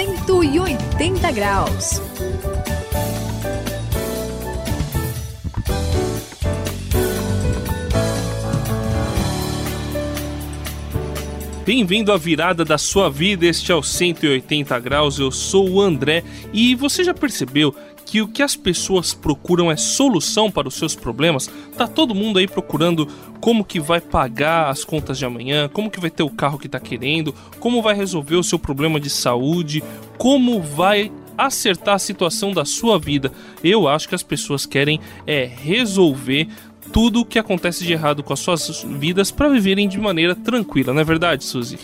180 graus. Bem-vindo à virada da sua vida, este é o 180 graus, eu sou o André e você já percebeu que o que as pessoas procuram é solução para os seus problemas? Tá todo mundo aí procurando como que vai pagar as contas de amanhã, como que vai ter o carro que tá querendo, como vai resolver o seu problema de saúde, como vai acertar a situação da sua vida. Eu acho que as pessoas querem é resolver tudo o que acontece de errado com as suas vidas para viverem de maneira tranquila, não é verdade, Suzy?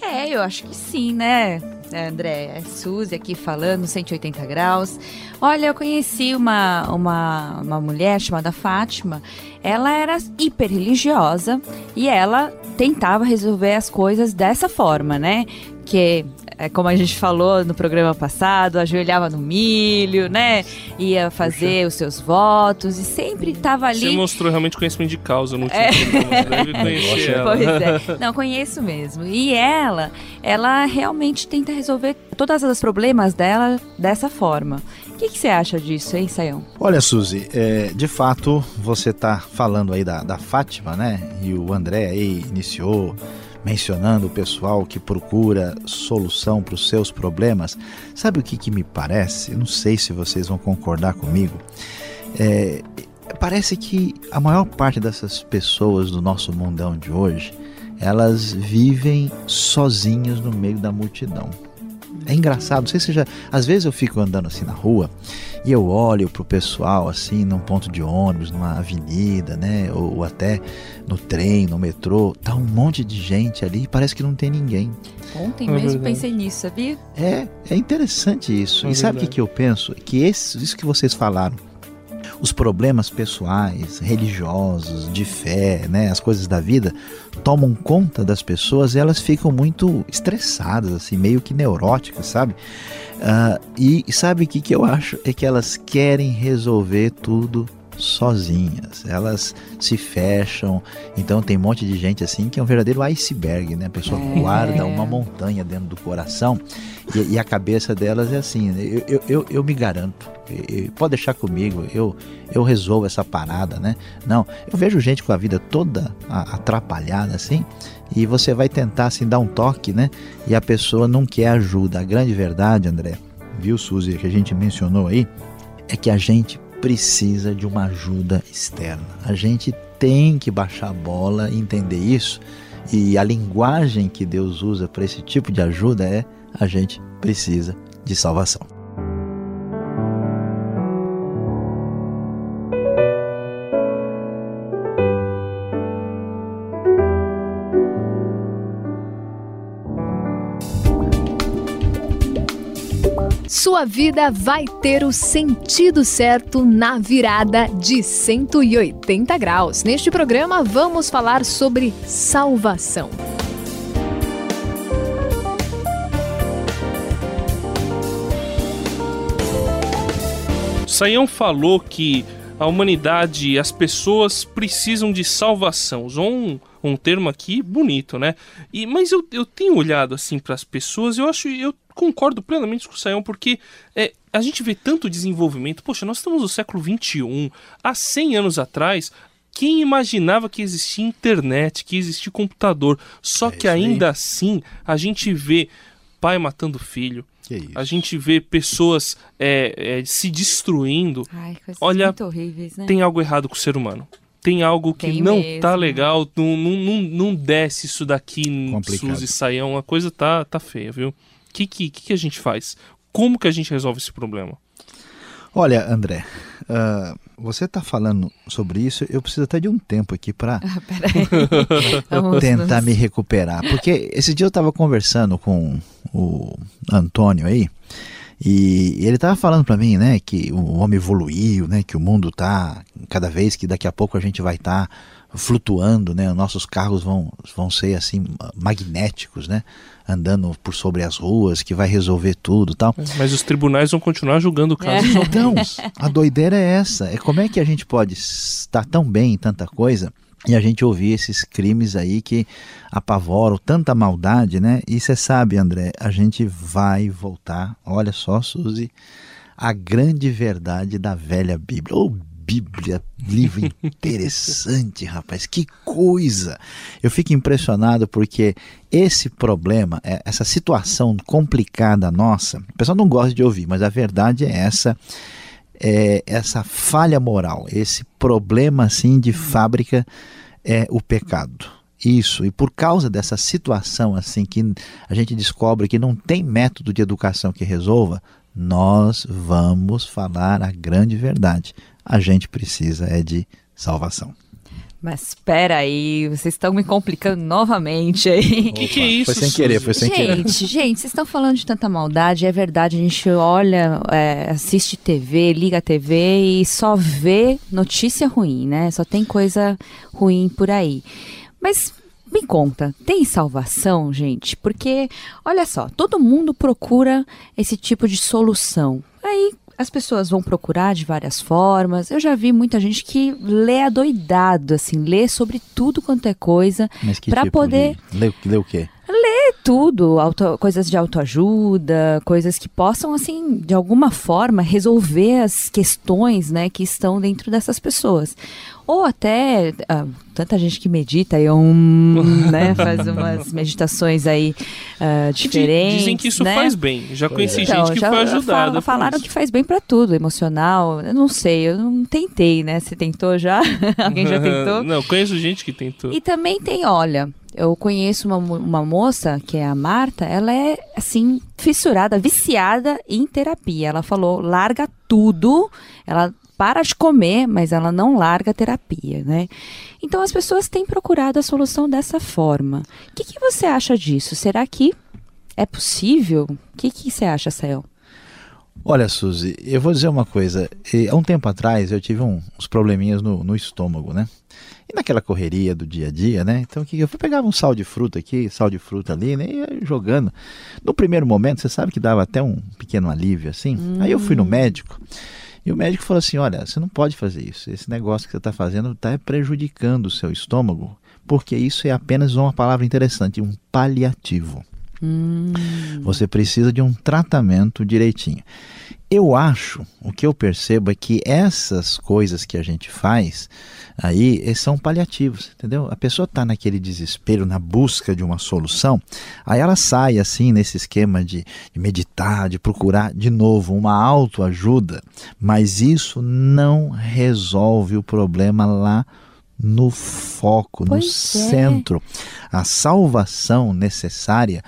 É, eu acho que sim, né, André? É Suzy aqui falando, 180 graus. Olha, eu conheci uma, uma, uma mulher chamada Fátima. Ela era hiper religiosa e ela tentava resolver as coisas dessa forma, né? Que é, como a gente falou no programa passado, ajoelhava no milho, né? Ia fazer Puxa. os seus votos e sempre estava ali. Você mostrou realmente conhecimento de causa no último é. Deve conhecer ela. Pois é. Não, conheço mesmo. E ela, ela realmente tenta resolver todos os problemas dela dessa forma. O que, que você acha disso, hein, Sayão? Olha, Suzy, é, de fato, você está falando aí da, da Fátima, né? E o André aí iniciou mencionando o pessoal que procura solução para os seus problemas. Sabe o que, que me parece? Não sei se vocês vão concordar comigo. É, parece que a maior parte dessas pessoas do nosso mundão de hoje elas vivem sozinhas no meio da multidão. É engraçado, não sei se já. Às vezes eu fico andando assim na rua e eu olho pro pessoal assim, num ponto de ônibus, numa avenida, né? Ou, ou até no trem, no metrô, tá um monte de gente ali e parece que não tem ninguém. Ontem é mesmo pensei nisso, sabia? É, é interessante isso. É e sabe o que, que eu penso? Que esse, isso que vocês falaram os problemas pessoais, religiosos, de fé, né, as coisas da vida tomam conta das pessoas e elas ficam muito estressadas, assim, meio que neuróticas, sabe? Uh, e sabe o que, que eu acho? É que elas querem resolver tudo sozinhas, elas se fecham. Então tem um monte de gente assim que é um verdadeiro iceberg, né? A pessoa é. guarda uma montanha dentro do coração e, e a cabeça delas é assim. Né? Eu, eu, eu, me garanto, pode deixar comigo, eu, eu resolvo essa parada, né? Não, eu vejo gente com a vida toda atrapalhada assim e você vai tentar assim dar um toque, né? E a pessoa não quer ajuda. A grande verdade, André, viu, Suzy, que a gente mencionou aí, é que a gente precisa de uma ajuda externa. A gente tem que baixar a bola e entender isso. E a linguagem que Deus usa para esse tipo de ajuda é: a gente precisa de salvação. Sua vida vai ter o sentido certo na virada de 180 graus. Neste programa, vamos falar sobre salvação. Saião falou que a humanidade, as pessoas precisam de salvação. Usou um, um termo aqui bonito, né? E, mas eu, eu tenho olhado assim para as pessoas, eu acho, eu concordo plenamente com o Sayão, porque é, a gente vê tanto desenvolvimento. Poxa, nós estamos no século XXI. Há 100 anos atrás, quem imaginava que existia internet, que existia computador? Só é que ainda aí. assim a gente vê pai matando filho, a gente vê pessoas é, é, se destruindo. Ai, Olha, horríveis, né? tem algo errado com o ser humano. Tem algo que tem não mesmo. tá legal, não, não, não, não desce isso daqui, Complicado. Suzy Saião, a coisa tá, tá feia, viu? O que, que, que a gente faz? Como que a gente resolve esse problema? Olha, André, uh, você está falando sobre isso, eu preciso até de um tempo aqui para tentar me recuperar. Porque esse dia eu estava conversando com o Antônio aí, e ele estava falando para mim, né, que o homem evoluiu, né, que o mundo tá cada vez que daqui a pouco a gente vai estar tá flutuando, né, nossos carros vão, vão ser assim magnéticos, né, andando por sobre as ruas, que vai resolver tudo, tal. Mas os tribunais vão continuar julgando o caso. Então, a doideira é essa, é como é que a gente pode estar tão bem em tanta coisa e a gente ouvir esses crimes aí que apavoram tanta maldade, né? E você sabe, André, a gente vai voltar, olha só, Suzy, a grande verdade da velha Bíblia. Ô, oh, Bíblia, livro interessante, rapaz, que coisa! Eu fico impressionado porque esse problema, é, essa situação complicada nossa, o pessoal não gosta de ouvir, mas a verdade é essa é, essa falha moral, esse problema assim de fábrica é o pecado. Isso, e por causa dessa situação assim que a gente descobre que não tem método de educação que resolva, nós vamos falar a grande verdade. A gente precisa é de salvação. Mas espera aí, vocês estão me complicando novamente aí. O que, que, é isso? Foi sem querer, foi sem gente, querer. Gente, gente, vocês estão falando de tanta maldade, é verdade, a gente olha, é, assiste TV, liga a TV e só vê notícia ruim, né? Só tem coisa ruim por aí. Mas me conta, tem salvação, gente? Porque, olha só, todo mundo procura esse tipo de solução. Aí as pessoas vão procurar de várias formas. Eu já vi muita gente que lê adoidado, assim, lê sobre tudo quanto é coisa para tipo poder. De... Lê, lê o quê? Tudo, auto, coisas de autoajuda, coisas que possam, assim, de alguma forma resolver as questões, né, que estão dentro dessas pessoas. Ou até ah, tanta gente que medita e um, né, faz umas meditações aí uh, diferentes. Dizem que isso né? faz bem. Já conheci então, gente que foi ajudada. falaram que faz bem para tudo, emocional. Eu não sei, eu não tentei, né? Você tentou já? Alguém já tentou? não, conheço gente que tentou. E também tem, olha, eu conheço uma, uma moça, que é a Marta, ela é, assim, fissurada, viciada em terapia. Ela falou, larga tudo, ela para de comer, mas ela não larga a terapia, né? Então as pessoas têm procurado a solução dessa forma. O que, que você acha disso? Será que é possível? O que, que você acha, Sael? Olha, Suzy, eu vou dizer uma coisa. Há um tempo atrás eu tive um, uns probleminhas no, no, estômago, né? E naquela correria do dia a dia, né? Então que eu pegar um sal de fruta aqui, sal de fruta ali, né? E ia jogando. No primeiro momento, você sabe que dava até um pequeno alívio assim. Hum. Aí eu fui no médico. E o médico falou assim: olha, você não pode fazer isso. Esse negócio que você está fazendo está prejudicando o seu estômago, porque isso é apenas uma palavra interessante, um paliativo. Hum. Você precisa de um tratamento direitinho. Eu acho, o que eu percebo é que essas coisas que a gente faz aí eh, são paliativos, entendeu? A pessoa está naquele desespero, na busca de uma solução, aí ela sai assim nesse esquema de, de meditar, de procurar de novo uma autoajuda, mas isso não resolve o problema lá no foco, pois no é. centro. A salvação necessária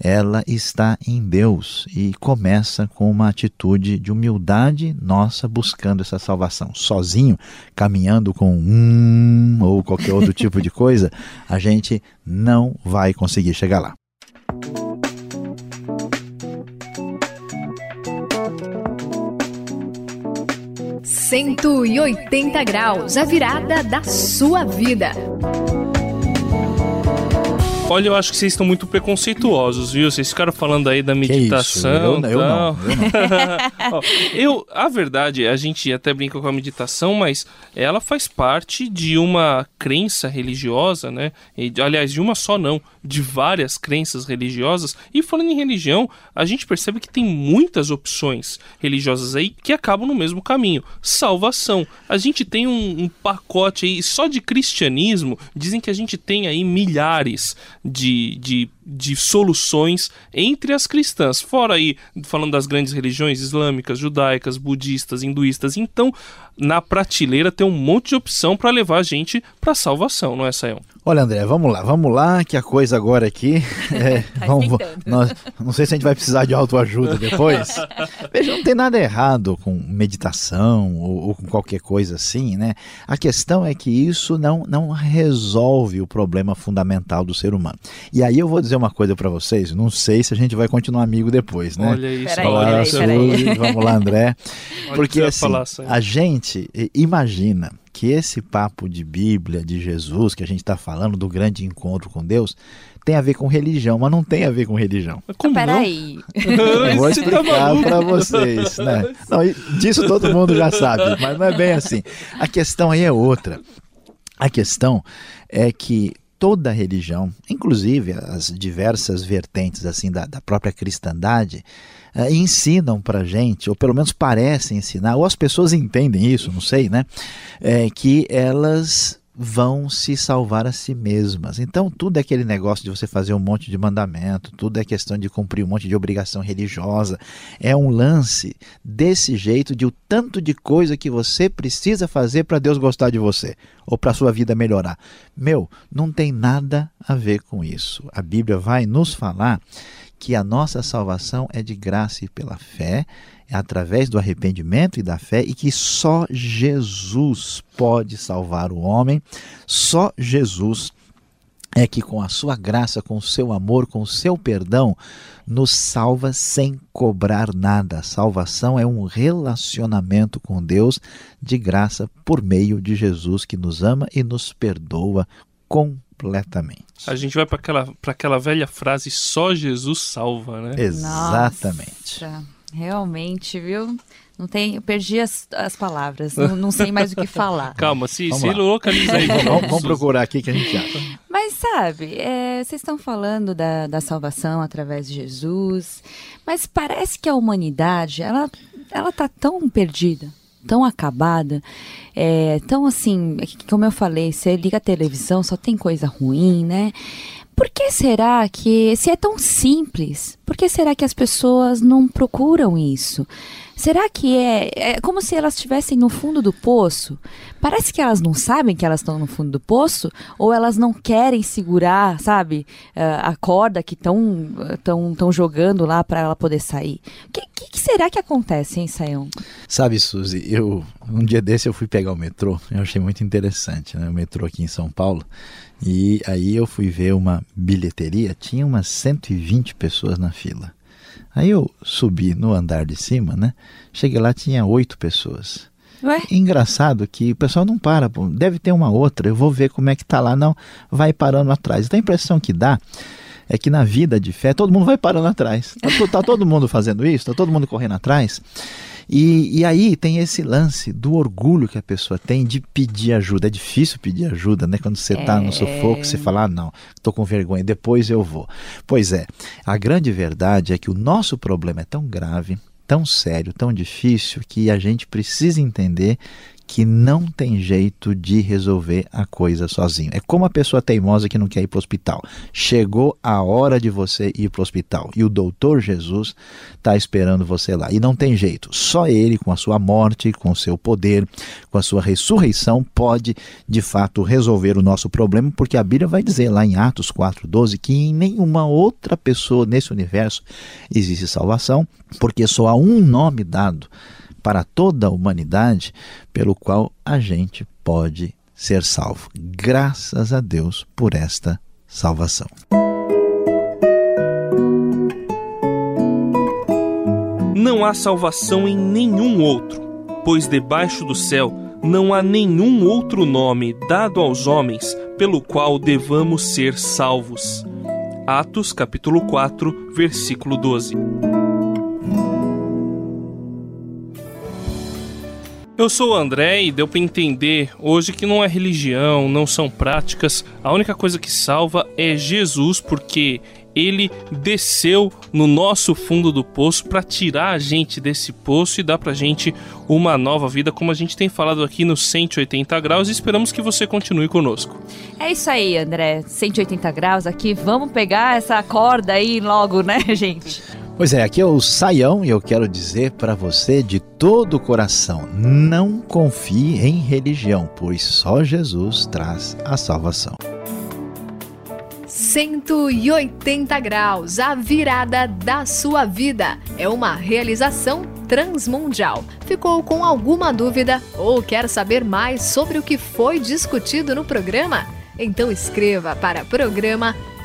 ela está em Deus e começa com uma atitude de humildade nossa buscando essa salvação. Sozinho, caminhando com um ou qualquer outro tipo de coisa, a gente não vai conseguir chegar lá. Cento e oitenta graus, a virada da sua vida. Olha, eu acho que vocês estão muito preconceituosos, viu? Vocês ficaram falando aí da meditação. Eu, eu, não, eu não. eu, a verdade, a gente até brinca com a meditação, mas ela faz parte de uma crença religiosa, né? E, aliás, de uma só não, de várias crenças religiosas. E falando em religião, a gente percebe que tem muitas opções religiosas aí que acabam no mesmo caminho: salvação. A gente tem um, um pacote aí só de cristianismo. Dizem que a gente tem aí milhares de, de, de soluções entre as cristãs. Fora aí, falando das grandes religiões islâmicas, judaicas, budistas, hinduístas. Então, na prateleira tem um monte de opção para levar a gente para salvação, não é, Sayão? Olha, André, vamos lá, vamos lá, que a coisa agora aqui. É, tá vamos, nós, não sei se a gente vai precisar de autoajuda depois. Veja, não tem nada errado com meditação ou, ou, com qualquer coisa assim, né? A questão é que isso não, não resolve o problema fundamental do ser humano. E aí eu vou dizer uma coisa para vocês, não sei se a gente vai continuar amigo depois, né? Olha isso, peraí, peraí, peraí. Vamos lá, André. Porque assim, a gente imagina que esse papo de Bíblia, de Jesus, que a gente está falando do grande encontro com Deus, tem a ver com religião, mas não tem a ver com religião. Como Peraí. Vou explicar para vocês. Né? Não, disso todo mundo já sabe, mas não é bem assim. A questão aí é outra. A questão é que toda religião, inclusive as diversas vertentes assim da, da própria cristandade, uh, ensinam para gente, ou pelo menos parecem ensinar, ou as pessoas entendem isso, não sei, né? É, que elas vão se salvar a si mesmas. Então, tudo é aquele negócio de você fazer um monte de mandamento, tudo é questão de cumprir um monte de obrigação religiosa. É um lance desse jeito de o tanto de coisa que você precisa fazer para Deus gostar de você ou para sua vida melhorar. Meu, não tem nada a ver com isso. A Bíblia vai nos falar que a nossa salvação é de graça e pela fé, é através do arrependimento e da fé, e que só Jesus pode salvar o homem, só Jesus é que com a sua graça, com o seu amor, com o seu perdão, nos salva sem cobrar nada. A salvação é um relacionamento com Deus de graça por meio de Jesus que nos ama e nos perdoa completamente completamente. A gente vai para aquela, aquela velha frase: só Jesus salva, né? Exatamente. Nossa, realmente, viu? Não tem, eu perdi as, as palavras, não, não sei mais o que falar. Calma, se, se localiza aí. vamos, vamos procurar aqui que a gente acha. Mas sabe, é, vocês estão falando da, da salvação através de Jesus, mas parece que a humanidade, ela, ela tá tão perdida, tão acabada, é, tão assim, como eu falei, você liga a televisão, só tem coisa ruim, né? Por que será que, se é tão simples, por que será que as pessoas não procuram isso? Será que é, é como se elas estivessem no fundo do poço? Parece que elas não sabem que elas estão no fundo do poço ou elas não querem segurar, sabe, a corda que estão tão, tão jogando lá para ela poder sair. O que, que, que, será que acontece, hein, Sayão? Sabe, Suzy, eu um dia desse eu fui pegar o metrô, eu achei muito interessante, né? O metrô aqui em São Paulo. E aí eu fui ver uma bilheteria, tinha umas 120 pessoas na fila. Aí eu subi no andar de cima, né? Cheguei lá, tinha oito pessoas. Ué? Engraçado que o pessoal não para, deve ter uma outra, eu vou ver como é que tá lá, não, vai parando atrás. Então a impressão que dá é que na vida de fé todo mundo vai parando atrás. Tá, tá todo mundo fazendo isso, tá todo mundo correndo atrás. E, e aí tem esse lance do orgulho que a pessoa tem de pedir ajuda. É difícil pedir ajuda, né? Quando você está é... no sufoco, você fala, ah, não, estou com vergonha, depois eu vou. Pois é, a grande verdade é que o nosso problema é tão grave, tão sério, tão difícil, que a gente precisa entender que não tem jeito de resolver a coisa sozinho. É como a pessoa teimosa que não quer ir para o hospital. Chegou a hora de você ir para o hospital e o doutor Jesus está esperando você lá. E não tem jeito. Só ele, com a sua morte, com o seu poder, com a sua ressurreição, pode de fato resolver o nosso problema, porque a Bíblia vai dizer lá em Atos 4,12 que em nenhuma outra pessoa nesse universo existe salvação, porque só há um nome dado para toda a humanidade, pelo qual a gente pode ser salvo. Graças a Deus por esta salvação. Não há salvação em nenhum outro, pois debaixo do céu não há nenhum outro nome dado aos homens pelo qual devamos ser salvos. Atos capítulo 4, versículo 12. Eu sou o André e deu para entender hoje que não é religião, não são práticas. A única coisa que salva é Jesus, porque ele desceu no nosso fundo do poço para tirar a gente desse poço e dar pra gente uma nova vida, como a gente tem falado aqui no 180 graus, e esperamos que você continue conosco. É isso aí, André. 180 graus aqui, vamos pegar essa corda aí logo, né, gente? Pois é, aqui é o Saião e eu quero dizer para você de todo o coração: não confie em religião, pois só Jesus traz a salvação. 180 graus, a virada da sua vida. É uma realização transmundial. Ficou com alguma dúvida ou quer saber mais sobre o que foi discutido no programa? Então escreva para programa